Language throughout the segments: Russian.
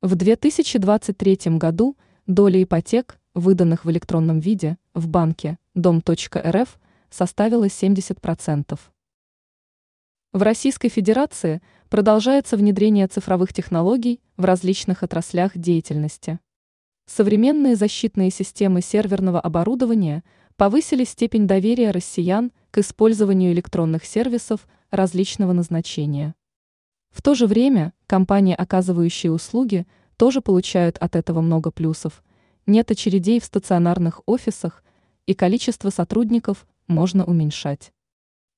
В 2023 году доля ипотек, выданных в электронном виде, в банке дом.рф составила 70%. В Российской Федерации продолжается внедрение цифровых технологий в различных отраслях деятельности. Современные защитные системы серверного оборудования повысили степень доверия россиян к использованию электронных сервисов различного назначения. В то же время компании, оказывающие услуги, тоже получают от этого много плюсов. Нет очередей в стационарных офисах, и количество сотрудников можно уменьшать.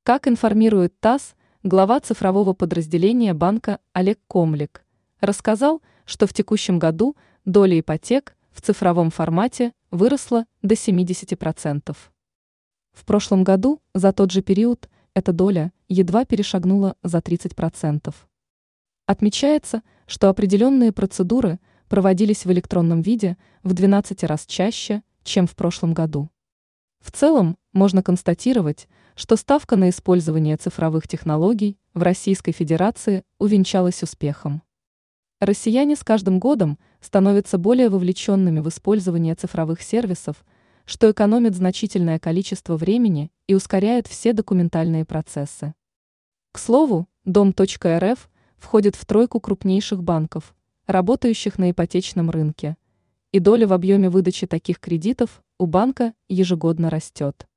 Как информирует ТАСС, глава цифрового подразделения банка Олег Комлик рассказал, что в текущем году доля ипотек в цифровом формате выросла до 70%. В прошлом году за тот же период эта доля едва перешагнула за 30%. Отмечается, что определенные процедуры проводились в электронном виде в 12 раз чаще, чем в прошлом году. В целом, можно констатировать, что ставка на использование цифровых технологий в Российской Федерации увенчалась успехом. Россияне с каждым годом становятся более вовлеченными в использование цифровых сервисов, что экономит значительное количество времени и ускоряет все документальные процессы. К слову, Дом.рф входит в тройку крупнейших банков, работающих на ипотечном рынке, и доля в объеме выдачи таких кредитов у банка ежегодно растет.